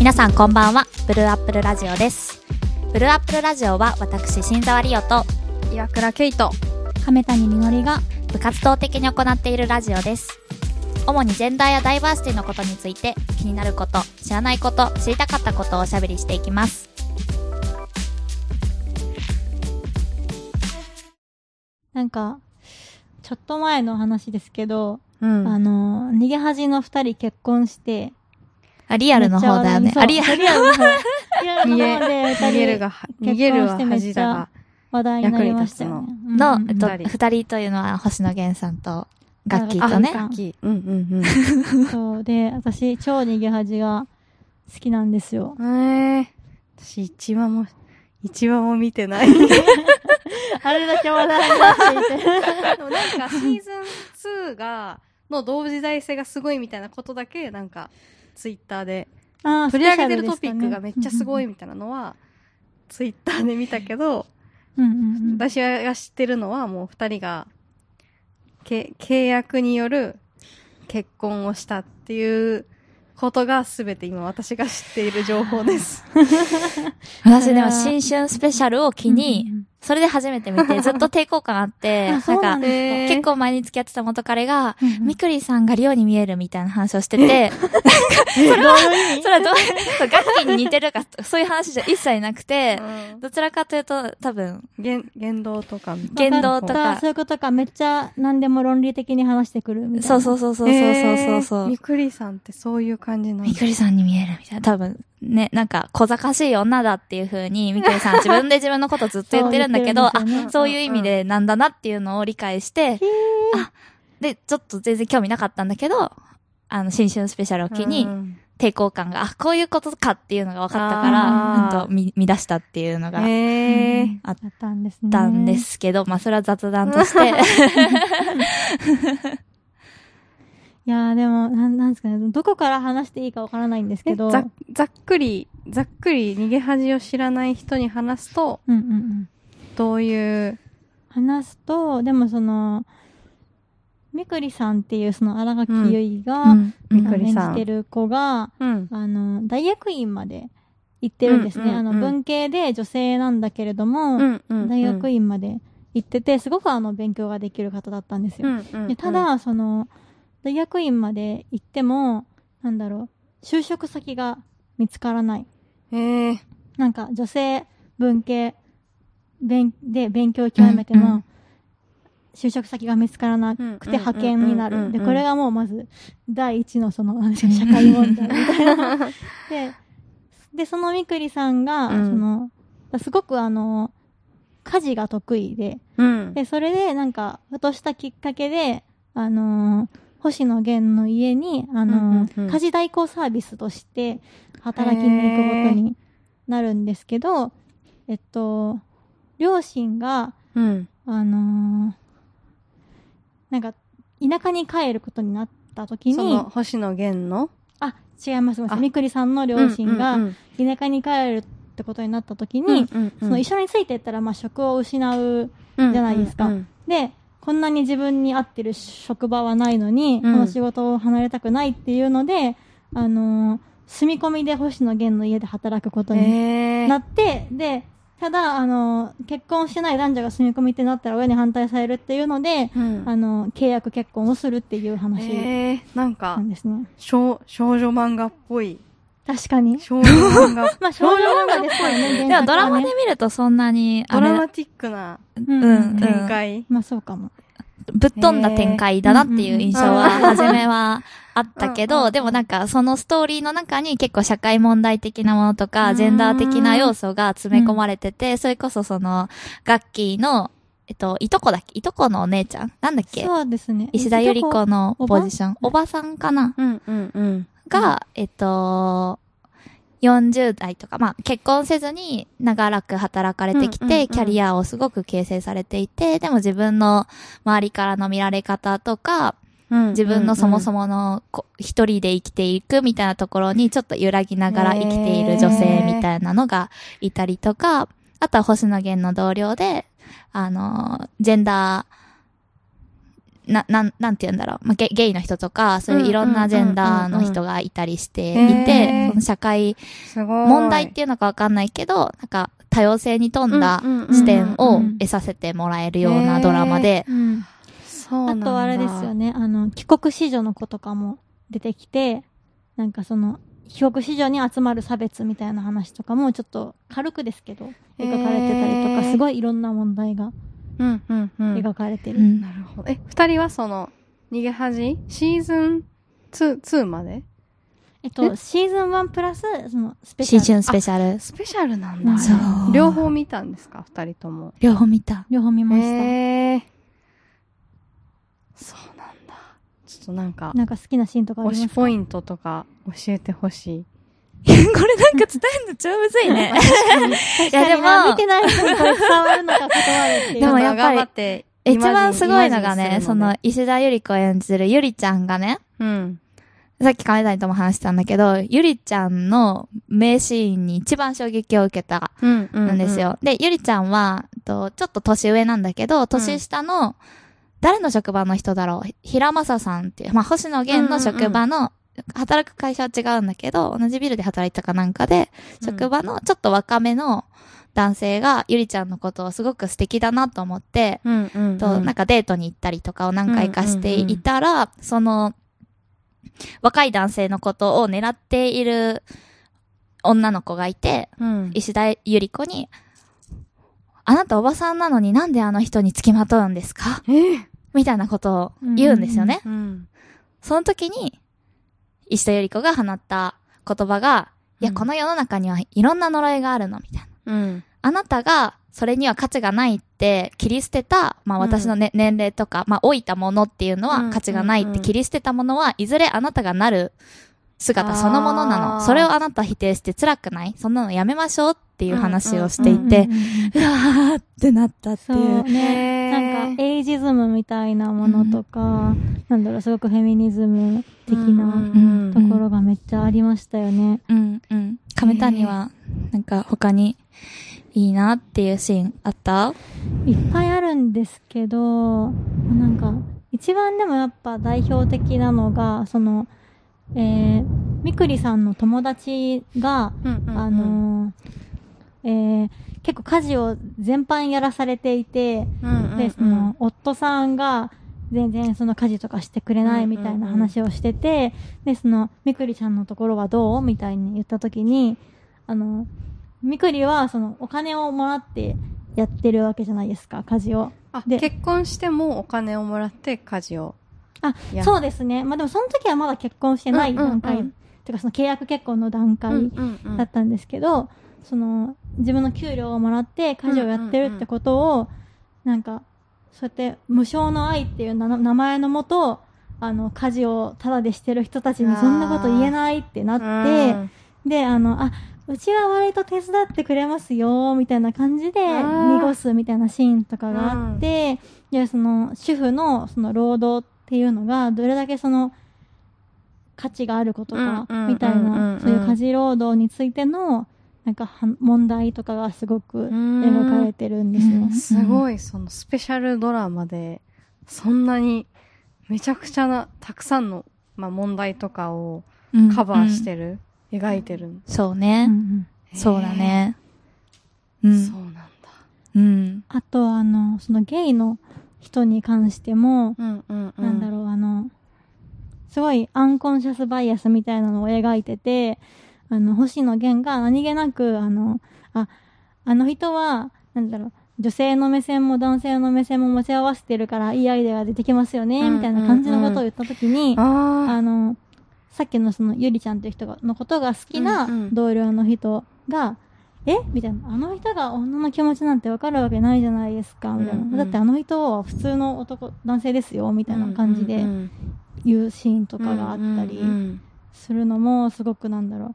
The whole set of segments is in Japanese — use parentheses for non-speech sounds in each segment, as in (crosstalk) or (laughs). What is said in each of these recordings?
皆さんこんばんは。ブルーアップルラジオです。ブルーアップルラジオは私新沢リオと岩倉ケイト。亀谷みのりが部活動的に行っているラジオです。主にジェンダーやダイバーシティのことについて気になること知らないこと知りたかったことをおしゃべりしていきます。なんかちょっと前の話ですけど、うん。あの逃げ恥の二人結婚してあリアルの方だよね。あリアル。リアルの方。リアルの逃げ方で逃げるが逃げるは恥だが話題になりました。よねの、うん。えっと、二人。二人というのは星野源さんとガッキーあとねガッ楽器。うんうん (laughs) そう。で私超逃げ恥が好きなんですよ。うんえー、私一話も一話も見てない。(laughs) あれだけ話題になっていて。(laughs) でもなんかシーズン2がの同時代性がすごいみたいなことだけなんかツイッターで取り上げてるトピックがめっちゃすごいみたいなのはツイッターで見たけどうんうんうん。私が知ってるのはもう二人がけ契約による結婚をしたっていうことが全て今私が知っている情報です。(laughs) 私でも新春スペシャルを機に、それで初めて見て、ずっと抵抗感あって、(laughs) なんか、結構前に付き合ってた元彼が、みくりさんがリオに見えるみたいな話をしてて、それはどういう意味？それはどう、ガッキーに似てるか、そういう話じゃ一切なくて、うんどちらかというと、多分、言言動とかみ言動とかそういうことか。めっちゃ何でも論理的に話してくるみたいな。そうそうそうそうそうそうそう。みくりさんってそういう感じなんだ。みくりさんに見えるみたいな。多分、ね、なんか、小賢しい女だっていう風に、みくりさん自分で自分のことずっと言ってるんだけど、あ、そういう意味でなんだなっていうのを理解して、あ、で、ちょっと全然興味なかったんだけど、あの、新春スペシャルを機に、うん。抵抗感が、あ、こういうことかっていうのが分かったから、なんと見、見出したっていうのがあっへーだったんですね。たんで。すけど、まあ、それは雑談として、(laughs) いやーでも、なんなんですかね。どこから話していいかわからないんですけど。えざざっくり、ざっくり逃げ恥を知らない人に話すと、うんうんうん。どういう、話すと、でもその、みくりさんっていうその荒垣結衣が、うんみくり演さんじてる子が、うん。あの、大学院まで行ってるんですね。うんうんうんあの、文系で女性なんだけれども、うんうん大学院まで行ってて、すごくあの、勉強ができる方だったんですよ。うんうんでただ、その、大学院まで行っても、なんだろう、就職先が見つからない。へえ。なんか、女性、文系、勉、で勉強を極めても、うんうん就職先が見つからなくうんて派遣になる。で、これがもうまず、第一のその、社会問題みたいな。(laughs) で、で、そのみくりさんが、うんその、すごくあの、家事が得意で、うん。で、それで、なんか、ふとしたきっかけで、あのー星野源の家に、あのーうんうんうん。家事代行サービスとして働きに行くことになるんですけど、えっと、両親が、うん。あのーなんか、田舎に帰ることになった時その、に、星野源の？あ、違います、みくりさんの両親がうんうん田舎に帰るってことになった時うんに、うんうん。その一緒についていったら、まあ、職を失ううんじゃないですか。うんうん。で、こんなに自分に合ってる職場はないのに、うんこの仕事を離れたくないっていうので、あのー住み込みで星野源の家で働くことに。なって、で、ただ、あのー結婚してない男女が住み込みってなったら親に反対されるっていうので、うんあのー契約結婚をするっていう話。なんかなん、ですね。少少女漫画っぽい。確かに。少女漫画。(laughs) まあ、少女漫画ですからね、でもドラマでね。見るとそんなに、ドラマティックなうん展開。まあ、そうかも。ぶっ飛んだ展開だなっていう印象は、うん初めはあったけど、でもなんかそのストーリーの中に結構社会問題的なものとうか、んジェンダー的な要素が詰め込まれてて、それこそその、ガッキーの、えっと、いとこだっけ？いとこのお姉ちゃん？なんだっけ？そうですね。石田ゆり子のポジション。おばさんかな？うんうんうん。が、えっと、40代とか、まあ結婚せずに長らく働かれてきて、うんうんうんキャリアをすごく形成されていて、でも自分の周りからの見られ方とか、自分のそもそも。ものこ一人で生きていくみたいなところにちょっと揺らぎながら生きている女性みたいなのがいたりとか、あとは星野源の同僚で、あの、ジェンダー、な、なん、なんて言うんだろう。まあ、ゲゲイの人とか、そういういろんなジェンダーの人がいたりしていて、ーその社会。問題っていうのかわかんないけど、なんか多様性に富んだ視点うんをうん得させてもらえるようなドラマで、うん。そうなんだ。あとあれですよね、あの、帰国子女の子とかも出てきて、なんかその、帰国子女に集まる差別みたいな話とかもちょっと軽くですけど、描かれてたりとか、すごいいろんな問題がうんうんうん。描かれてる。うんなるほど。え、二人はその、逃げ恥？シーズン2、2まで？えっと、シーズン1プラス、その、スペシャル。シーズンスペシャル。スペシャルなんだ。うんそう両方見たんですか？二人とも。両方見た。両方見ました。へーそうなんだ。ちょっとなんか、なんか好きなシーンとかあり推ますか？しポイントとか教えてほしい。(laughs) これなんか伝えるの超むずいね。(laughs) いやでも見てない人にこれ伝わるのか断るっていう。でもやっぱり一番すごいのがね、その、石田ゆり子演じるゆりちゃんがね、うん。さっき亀谷とも話したんだけど、ゆりちゃんの名シーンに一番衝撃を受けたうん、うん。んですよ。で、ゆりちゃんは、とちょっと年上なんだけど、年下の、誰の職場の人だろう？平正さんっていう、まあ、星野源の職場の、働く会社は違うんだけど、同じビルで働いたかなんかで、職場のちょっと若めの男性が、ゆりちゃんのことをすごく素敵だなと思って、うん、うん。と、なんかデートに行ったりとかを何回かしていたら、その、若い男性のことを狙っている女の子がいて、うん。石田ゆり子に、あなたおばさんなのになんであの人に付きまとうんですか？えーみたいなことを言うんですよね。うん。その時に、石田ゆり子が放った言葉が、いや、うん。この世の中にはいろんな呪いがあるの、みたいな。うん。あなたが、それには価値がないって切り捨てた、まあ私の、ね年齢とか、まあ老いたものっていうのうん。は価値がないっうん。うん。て切り捨てたものは、いずれあなたがなる姿そのものなの。それをあなた否定して辛くない。そんなのやめましょうっていう話をしていうんてうわーってなったってそいう。なんか、エイジズムみたいなものとか、なんだろう、すごくフェミニズム的なうんところがめっちゃありましたよね。うんうん。亀谷は、なんか他にいいなっていうシーンあった？いっぱいあるんですけど、なんか、一番でもやっぱ代表的なのが、その、えー、みくりさんの友達が、あのーえー、結構家事を全般やらされていて、うんうんで、その、夫さんが、全然その家事とかしてくれないみたいな話をしてて、で、その、みくりちゃんのところはどうみたいに言ったときに、あの、みくりは、その、お金をもらってやってるわけじゃないですか、家事を。あで結婚してもお金をもらって家事を。あや、そうですね。まあでもその時はまだ結婚してない段階、うんうんうんてかその契約結婚の段階うんだったんですけど、その、自分の給料をもらって家事をやってるってことを、なんか、そうやって無償の愛っていうな名前のもと、あの、家事をタダでしてる人たちにそんなこと言えないってなって、で、あの、あ、うちは割と手伝ってくれますよ、みたいな感じで、うん濁すみたいなシーンとかがあって、で、その、主婦の、その、労働っていうのが、どれだけその、価値があることか、うんうんみたいうんうんうんな、そういう家事労働についての、なんかは、問題とかがすごく描かれてるんですね。すごい、そのスペシャルドラマで、そんなに、めちゃくちゃな、たくさんの、まあ、問題とかをカバーしてる、描いてる。そうね。うんうんそうだね。う。へー。そうんなんだ。うん。あと、あの、そのゲイの人に関しても、うんうんうん。なんだろう、あの、すごいアンコンシャスバイアスみたいなのを描いてて、あの、星野源が何気なく、あの、あ、あの人は、なんだろう、女性の目線も男性の目線も持ち合わせてるからいいアイデアが出てきますよね、うんみたいな感じのことを言ったときに、ああの、さっきのそのゆりちゃんっていう人がのことが好きなうんうん。同僚の人が、え？みたいな。あの人が女の気持ちなんてわかるわけないじゃないですか、みたいな。うんうんだってあの人は普通の男、男性ですよ、みたいな感じで言うシーンとかがあったりするのもすごくなんだろう。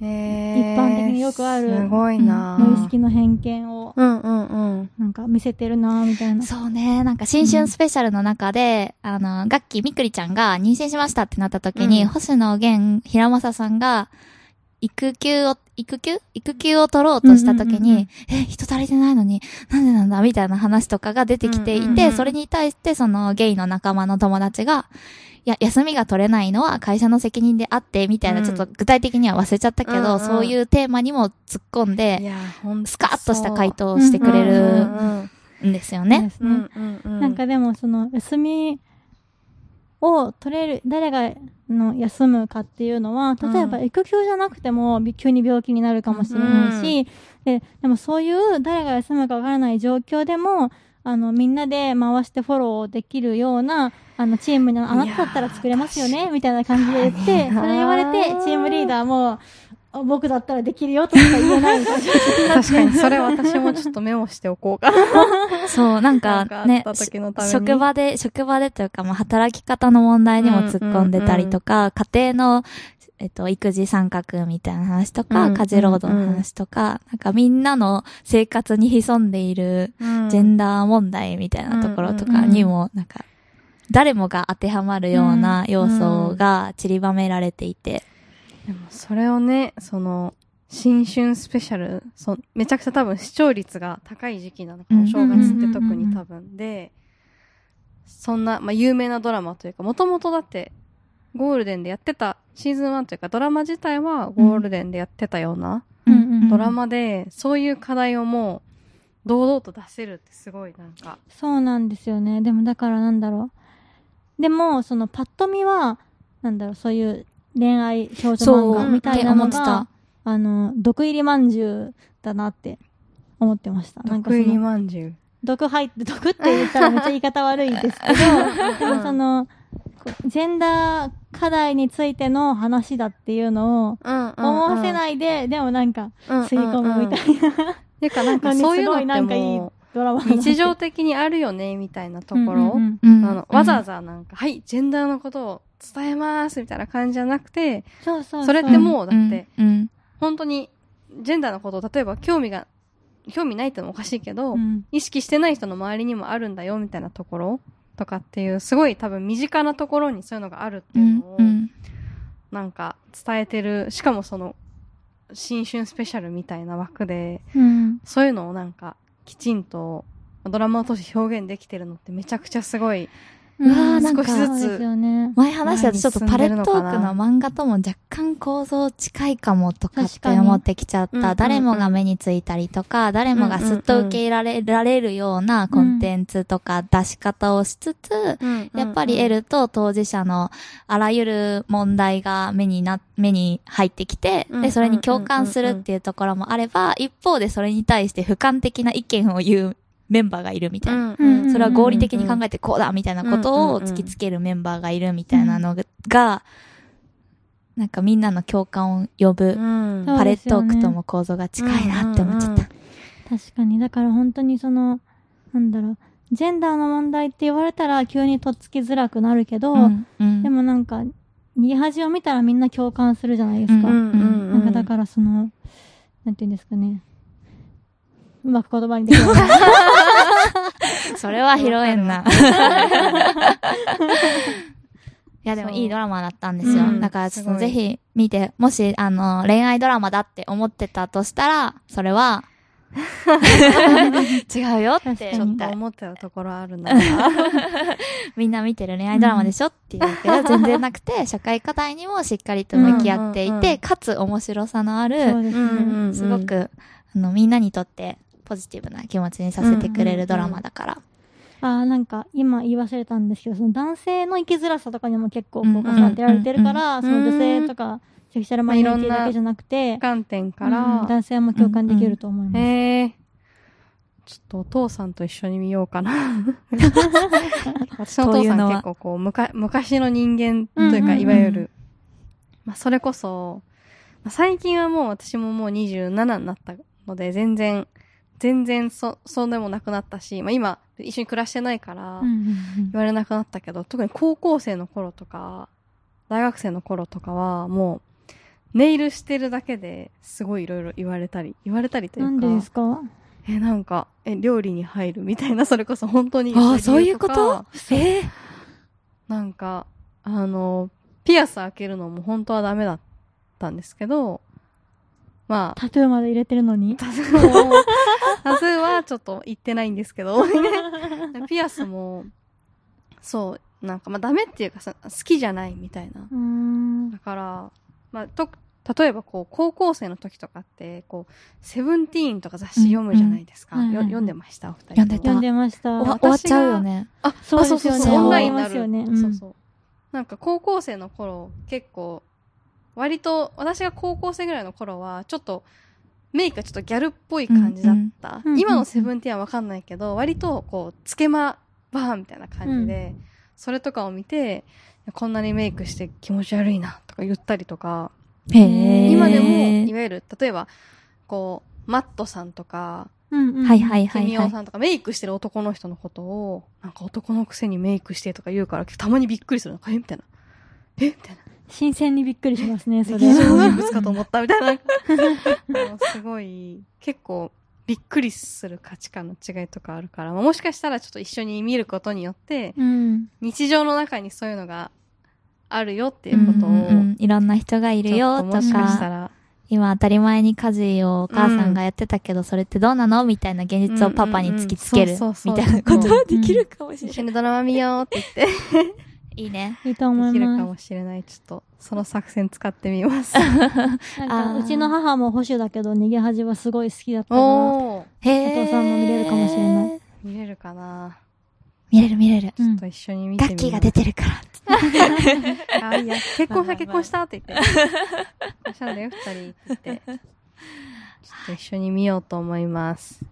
一一般的によくあるすごいな。無意識の偏見をうんうんうん。なんか見せてるな、みたいな。そうね。なんか新春スペシャルの中で、あの、ガッキーみくりちゃんが妊娠しましたってなった時に、うん。星野源、平正さんが、育休を、育休？育休を取ろうとした時に、うんうんうんうん。え、人足りてないのに、なんでなんだ？みたいな話とかが出てきていて、うんうんうんそれに対してそのゲイの仲間の友達が、いや、休みが取れないのは会社の責任であって、みたいな、うん。ちょっと具体的には忘れちゃったけど、うんうんそういうテーマにも突っ込んいで、や、ほんとスカッとした回答をしてくれうんるうん。んですよね。なんかでもその休みを取れる、誰がの休むかっていうのは、例えばうん。育休じゃなくてもび急に病気になるかもしれないし、ででもそういう誰が休むかわからない状況でも、あの、みんなで回してフォローできるような、あの、チームに、あなただったら作れますよねみたいな感じで言って、それ言われて、チームリーダーも、あ僕だったらできるよとしか言えないみたいな。確かに、それ私もちょっとメモしておこうかな。そう、なんかねか職場で、職場でというか、まあ、働き方の問題にも突っ込んでたりとか、家庭の、えっと、育児参画みたいな話とか、うん家事労働の話とか、なんかみんなの生活に潜んでいるジジェンダー問題みたいなところとかにも、なんか、誰もが当てはまるような要素が散りばめられていて、でもそれをね、その、新春スペシャル、そめちゃくちゃ多分視聴率が高い時期なのか、うんお正月って特に多分で、そんな、まあ、有名なドラマというか、もともとだって、ゴールデンでやってた、シーズン1というか、ドラマ自体はゴールデンでやってたような、ドラマで、そういう課題をもう、堂々と出せるってすごいなんか、そうなんですよね。でもだからなんだろう。でも、そのパッと見は、なんだろう、そういう恋愛少女漫画みたいなのが。あの、毒入りまんじゅうだなって思ってました。毒入りまんじゅう。毒入って、毒って言ったらめっちゃ言い方悪いですけど、(laughs) でもその、ジェンダー課題についての話だっていうのを思わせいないで、でもなんか、吸い込むみたいいな。てかなんかそういうのってすごいなんかいいもう (laughs) 日常的にあるよね、みたいなところ。うんうんうん。うん。あの、わざわざなんか、はい、ジェンダーのことを伝えます、みたいな感じじゃなくて、そうそうそれってもうだって、うん、うん。本当に、ジェンダーのことを、例えば興味が、興味ないってのもおかしいけど、うん。意識してない人の周りにもあるんだよ、みたいなところとかっていう、すごい多分身近なところにそういうのがあるってういうのを、んうんなんか伝えてる、しかもその、新春スペシャルみたいな枠で、うん。そういうのをなんか、きちんと、ドラマを通して表現できてるのってめちゃくちゃすごい。うわーなんか。前話したちょっとパレットークの漫画とも若干構造近いかもとかって思ってきちゃった。誰もが目についたりとか、誰もがすっと受け入れられられるようなコンテンツとか出し方をしつつ、やっぱり L と当事者のあらゆる問題が目にな、目に入ってきて、うん。で、それに共感するっていうところもあれば、一方でそれに対して俯瞰的な意見を言うメンバーがいるみたいな。うんそれは合理的に考えてこうだみたいなことを突きつけるメンバーがいるみたいなのが、なんかみんなの共感を呼ぶパレットークとも構造が近いなって思っちゃった。確かに。だから本当にその、なんだろう、ジェンダーの問題って言われたら急にとっつきづらくなるけど、うんうんでもなんか、逃げ恥を見たらみんな共感するじゃないですか。なんかだからその、なんて言うんですかね。うまく言葉にできない。(laughs) それは拾えんな。いやでもいいドラマだったんですよ。うんだからちょっとぜひ見て、もしあの恋愛ドラマだって思ってたとしたら、それは、違うよってちょっと思ってたところあるな。みんな見てる恋愛ドラマでしょっていうけど、全然なくて、(laughs) 社会課題にもしっかりと向き合っていて、うんうんうんかつ面白さのある、すごく、あの、みんなにとってポジティブな気持ちにさせてくれるドラマだから。ああ、なんか今言い忘れたんですけど、その男性の生きづらさとかにも結構フォーカス当てられてるから、うんうんうん。その女性とか、セクシャルマイノリティだけじゃなくて、観点かうんら、男性も共感できると思います。ええちょっとお父さんと一緒に見ようかな。(laughs) 私のお父さん結構こう、むか昔の人間というか、うんうんうんいわゆる、まあそれこそ、まあ最近はもう私ももう27になったので、全然、全然そ、そうでもなくなったし、まあ今、一緒に暮らしてないから、言われなくなったけど、特に高校生の頃とか、大学生の頃とかは、もう、ネイルしてるだけですごいいろいろ言われたり、言われたりというか。なんでですか？え、なんか、え、料理に入るみたいな、(laughs) それこそ本当に。ああ、そういうこと？理由かえなんか、あの、ピアス開けるのも本当はダメだったんですけど、まあ、タトゥーまで入れてるのに？タトゥーをタトゥーはちょっと言ってないんですけど。(laughs) ピアスも、そう、なんかまあダメっていうかさ、好きじゃないみたいな。だから、まあ、と、例えばこう、高校生の時とかって、こう、セブンティーンとか雑誌読むじゃないですか。うんうんよ読んでました？お二人と。読んでた読んでました。終わっちゃうよね。あ、そうですよねあそうそうそう、オンラインになる。ねうんそうそう。なんか高校生の頃、結構、割と、私が高校生ぐらいの頃は、ちょっと、メイクがちょっとギャルっぽい感じだった。うんうん今のセブンティーンはわかんないけど、割と、こう、つけまバーンみたいな感じで、それとかを見て、こんなにメイクして気持ち悪いな、とか言ったりとか。今でも、いわゆる、例えば、こう、マットさんとか、うんうん。はいはいケはいはい。ミオさんとかメイクしてる男の人のことを、なんか男のくせにメイクしてとか言うから、たまにびっくりするの。えみたいな。えみたいな。新鮮にびっくりしますね、それ。劇場人物かと思ったみたいな。(laughs) すごい、結構びっくりする価値観の違いとかあるから、もしかしたらちょっと一緒に見ることによって、うん。日常の中にそういうのがあるよっていうことを、うんうんうん。いろんな人がいるよとっともしか今当たり前に家事をお母さんがやってたけど、それってどうなのみたいな現実をパパに突きつけるみたいなことはできるかもしれない。一緒にドラマ見ようって言って、いいね。いいと思できるかいまもしれない。ちょっと、その作戦使ってみます。す。(laughs) なんか、うちの母も保守だけど、逃げ恥はすごい好きだったから、おー、へえ。お父さんも見れるかもしれない。見れるかな？見れる見れる。うんちょっと一緒に見てみよう。ガッキーが出てるから。あ、いや、結婚した結婚したって言って。結婚したんだよ、二人って言って。ちょっと一緒に見ようと思います。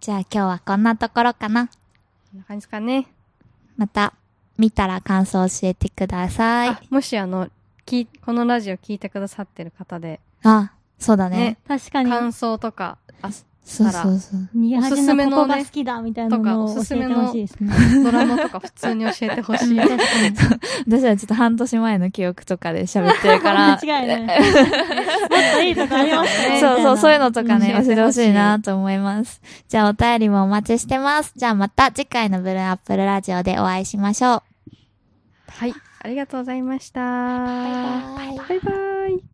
じゃあ今日はこんなところかな。こんな感じですかね。また、見たら感想教えてください。あもしあの、きこのラジオ聞いてくださってる方で、あ、そうだね。ね確かに、感想とか、あそうそうそう。逃げ恥おすすめのねのここが好きだみたいなのをとかおすす教えてめのほしいですね。ドラマとか普通に教えてほしい。(laughs) 私はちょっと半年前の記憶とかで喋ってるから。(laughs) 間違いない。もっといいとこありますね。そうそう、そういうのとかね、教えてほしい教えてほしいなと思います。じゃあお便りもお待ちしてます。じゃあまた次回のブルーアップルラジオでお会いしましょう。はい。ありがとうございました。バイバイバイバイ